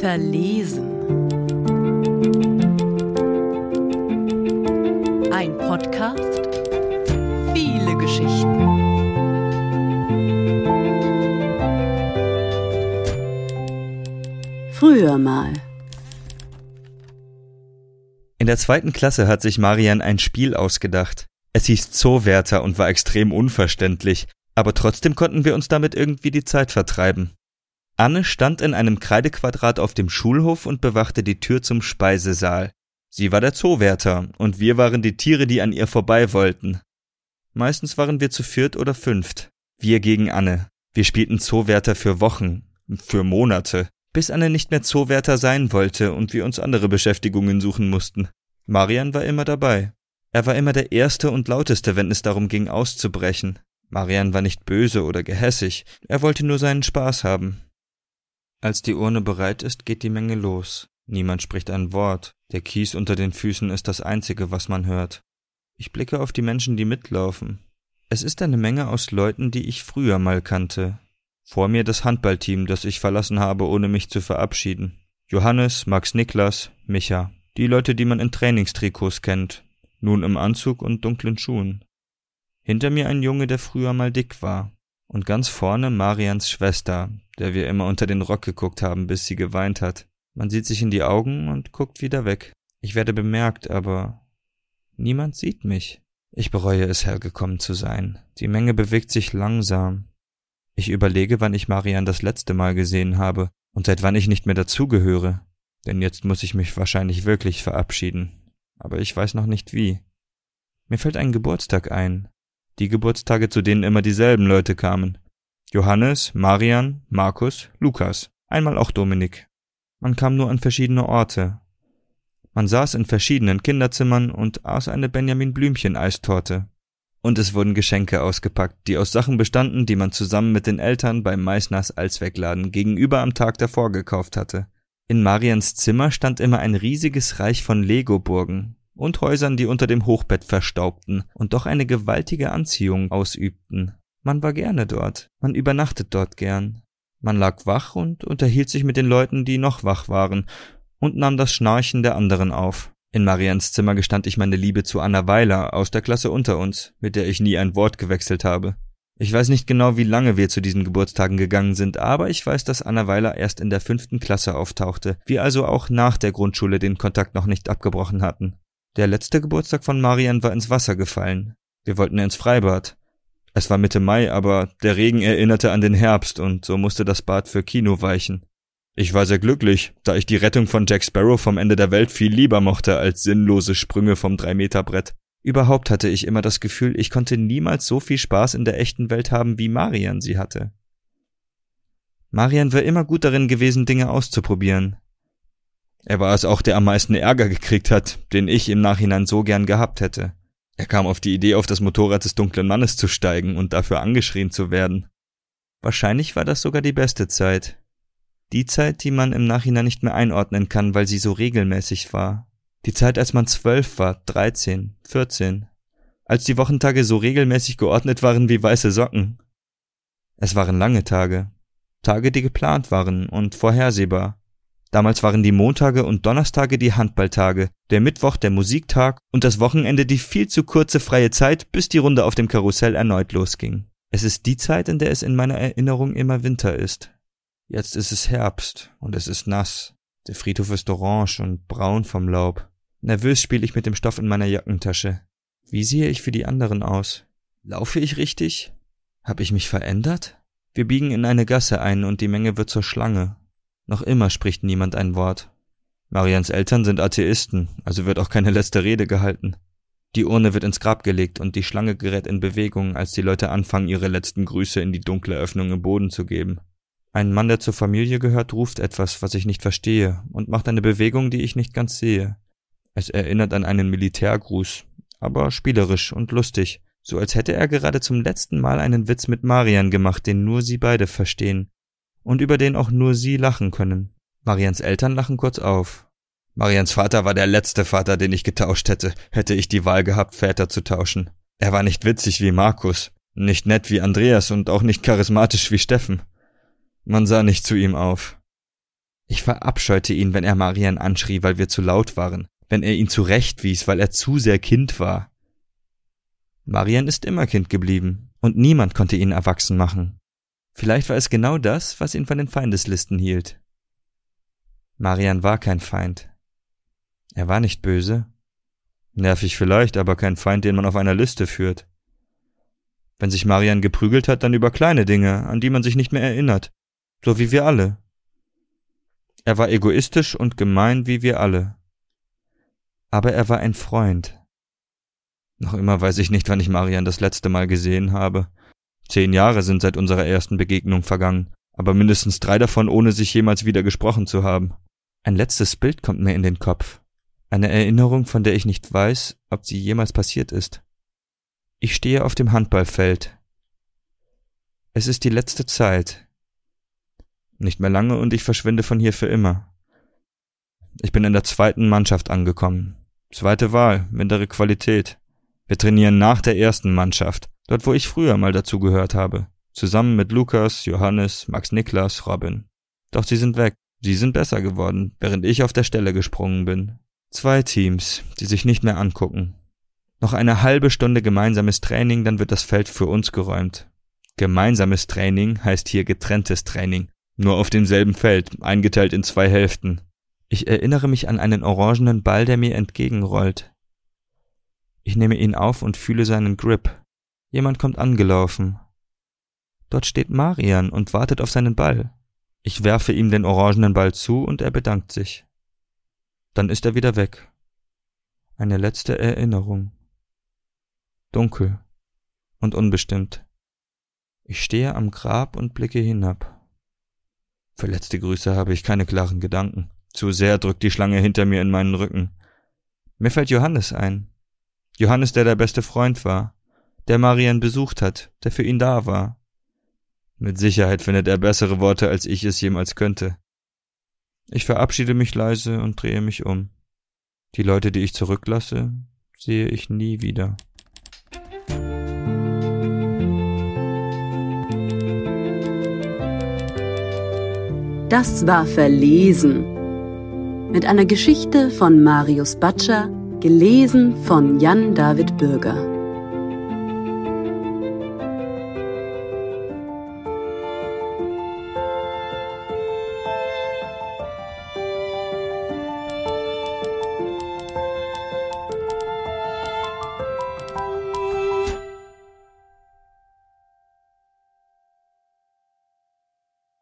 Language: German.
Verlesen. Ein Podcast. Viele Geschichten. Früher mal. In der zweiten Klasse hat sich Marian ein Spiel ausgedacht. Es hieß Zoowärter und war extrem unverständlich, aber trotzdem konnten wir uns damit irgendwie die Zeit vertreiben. Anne stand in einem Kreidequadrat auf dem Schulhof und bewachte die Tür zum Speisesaal. Sie war der Zoowärter und wir waren die Tiere, die an ihr vorbei wollten. Meistens waren wir zu viert oder fünft. Wir gegen Anne. Wir spielten Zoowärter für Wochen, für Monate, bis Anne nicht mehr Zoowärter sein wollte und wir uns andere Beschäftigungen suchen mussten. Marian war immer dabei. Er war immer der Erste und Lauteste, wenn es darum ging, auszubrechen. Marian war nicht böse oder gehässig, er wollte nur seinen Spaß haben. Als die Urne bereit ist, geht die Menge los. Niemand spricht ein Wort. Der Kies unter den Füßen ist das Einzige, was man hört. Ich blicke auf die Menschen, die mitlaufen. Es ist eine Menge aus Leuten, die ich früher mal kannte. Vor mir das Handballteam, das ich verlassen habe, ohne mich zu verabschieden. Johannes, Max Niklas, Micha. Die Leute, die man in Trainingstrikots kennt. Nun im Anzug und dunklen Schuhen. Hinter mir ein Junge, der früher mal dick war. Und ganz vorne Marians Schwester, der wir immer unter den Rock geguckt haben, bis sie geweint hat. Man sieht sich in die Augen und guckt wieder weg. Ich werde bemerkt, aber niemand sieht mich. Ich bereue es, hergekommen zu sein. Die Menge bewegt sich langsam. Ich überlege, wann ich Marian das letzte Mal gesehen habe und seit wann ich nicht mehr dazugehöre. Denn jetzt muss ich mich wahrscheinlich wirklich verabschieden. Aber ich weiß noch nicht wie. Mir fällt ein Geburtstag ein. Die Geburtstage, zu denen immer dieselben Leute kamen. Johannes, Marian, Markus, Lukas, einmal auch Dominik. Man kam nur an verschiedene Orte. Man saß in verschiedenen Kinderzimmern und aß eine Benjamin Blümchen Eistorte. Und es wurden Geschenke ausgepackt, die aus Sachen bestanden, die man zusammen mit den Eltern beim Meißners Allzweckladen gegenüber am Tag davor gekauft hatte. In Marians Zimmer stand immer ein riesiges Reich von Lego-Burgen und Häusern, die unter dem Hochbett verstaubten und doch eine gewaltige Anziehung ausübten. Man war gerne dort, man übernachtet dort gern. Man lag wach und unterhielt sich mit den Leuten, die noch wach waren, und nahm das Schnarchen der anderen auf. In Marians Zimmer gestand ich meine Liebe zu Anna Weiler aus der Klasse unter uns, mit der ich nie ein Wort gewechselt habe. Ich weiß nicht genau, wie lange wir zu diesen Geburtstagen gegangen sind, aber ich weiß, dass Anna Weiler erst in der fünften Klasse auftauchte, wir also auch nach der Grundschule den Kontakt noch nicht abgebrochen hatten. Der letzte Geburtstag von Marian war ins Wasser gefallen. Wir wollten ins Freibad. Es war Mitte Mai, aber der Regen erinnerte an den Herbst und so musste das Bad für Kino weichen. Ich war sehr glücklich, da ich die Rettung von Jack Sparrow vom Ende der Welt viel lieber mochte als sinnlose Sprünge vom Drei-Meter-Brett. Überhaupt hatte ich immer das Gefühl, ich konnte niemals so viel Spaß in der echten Welt haben, wie Marian sie hatte. Marian war immer gut darin gewesen, Dinge auszuprobieren. Er war es auch, der am meisten Ärger gekriegt hat, den ich im Nachhinein so gern gehabt hätte. Er kam auf die Idee, auf das Motorrad des dunklen Mannes zu steigen und dafür angeschrien zu werden. Wahrscheinlich war das sogar die beste Zeit. Die Zeit, die man im Nachhinein nicht mehr einordnen kann, weil sie so regelmäßig war. Die Zeit, als man zwölf war, dreizehn, vierzehn. Als die Wochentage so regelmäßig geordnet waren wie weiße Socken. Es waren lange Tage. Tage, die geplant waren und vorhersehbar. Damals waren die Montage und Donnerstage die Handballtage, der Mittwoch der Musiktag und das Wochenende die viel zu kurze freie Zeit, bis die Runde auf dem Karussell erneut losging. Es ist die Zeit, in der es in meiner Erinnerung immer Winter ist. Jetzt ist es Herbst und es ist nass. Der Friedhof ist orange und braun vom Laub. Nervös spiele ich mit dem Stoff in meiner Jackentasche. Wie sehe ich für die anderen aus? Laufe ich richtig? Habe ich mich verändert? Wir biegen in eine Gasse ein und die Menge wird zur Schlange. Noch immer spricht niemand ein Wort. Marians Eltern sind Atheisten, also wird auch keine letzte Rede gehalten. Die Urne wird ins Grab gelegt und die Schlange gerät in Bewegung, als die Leute anfangen, ihre letzten Grüße in die dunkle Öffnung im Boden zu geben. Ein Mann, der zur Familie gehört, ruft etwas, was ich nicht verstehe, und macht eine Bewegung, die ich nicht ganz sehe. Es erinnert an einen Militärgruß, aber spielerisch und lustig, so als hätte er gerade zum letzten Mal einen Witz mit Marian gemacht, den nur sie beide verstehen, und über den auch nur sie lachen können. Marians Eltern lachen kurz auf. Marians Vater war der letzte Vater, den ich getauscht hätte, hätte ich die Wahl gehabt, Väter zu tauschen. Er war nicht witzig wie Markus. Nicht nett wie Andreas und auch nicht charismatisch wie Steffen. Man sah nicht zu ihm auf. Ich verabscheute ihn, wenn er Marian anschrie, weil wir zu laut waren, wenn er ihn zurechtwies, weil er zu sehr Kind war. Marian ist immer Kind geblieben, und niemand konnte ihn erwachsen machen. Vielleicht war es genau das, was ihn von den Feindeslisten hielt. Marian war kein Feind. Er war nicht böse. Nervig vielleicht, aber kein Feind, den man auf einer Liste führt. Wenn sich Marian geprügelt hat, dann über kleine Dinge, an die man sich nicht mehr erinnert. So wie wir alle. Er war egoistisch und gemein wie wir alle. Aber er war ein Freund. Noch immer weiß ich nicht, wann ich Marian das letzte Mal gesehen habe. Zehn Jahre sind seit unserer ersten Begegnung vergangen, aber mindestens drei davon ohne sich jemals wieder gesprochen zu haben. Ein letztes Bild kommt mir in den Kopf. Eine Erinnerung, von der ich nicht weiß, ob sie jemals passiert ist. Ich stehe auf dem Handballfeld. Es ist die letzte Zeit. Nicht mehr lange und ich verschwinde von hier für immer. Ich bin in der zweiten Mannschaft angekommen. Zweite Wahl, mindere Qualität. Wir trainieren nach der ersten Mannschaft, dort wo ich früher mal dazu gehört habe. Zusammen mit Lukas, Johannes, Max Niklas, Robin. Doch sie sind weg. Sie sind besser geworden, während ich auf der Stelle gesprungen bin. Zwei Teams, die sich nicht mehr angucken. Noch eine halbe Stunde gemeinsames Training, dann wird das Feld für uns geräumt. Gemeinsames Training heißt hier getrenntes Training. Nur auf demselben Feld, eingeteilt in zwei Hälften. Ich erinnere mich an einen orangenen Ball, der mir entgegenrollt. Ich nehme ihn auf und fühle seinen Grip. Jemand kommt angelaufen. Dort steht Marian und wartet auf seinen Ball. Ich werfe ihm den orangenen Ball zu und er bedankt sich. Dann ist er wieder weg. Eine letzte Erinnerung. Dunkel und unbestimmt. Ich stehe am Grab und blicke hinab. Für letzte Grüße habe ich keine klaren Gedanken. Zu sehr drückt die Schlange hinter mir in meinen Rücken. Mir fällt Johannes ein. Johannes, der der beste Freund war, der Marian besucht hat, der für ihn da war. Mit Sicherheit findet er bessere Worte, als ich es jemals könnte. Ich verabschiede mich leise und drehe mich um. Die Leute, die ich zurücklasse, sehe ich nie wieder. Das war Verlesen. Mit einer Geschichte von Marius Batscher, gelesen von Jan David Bürger.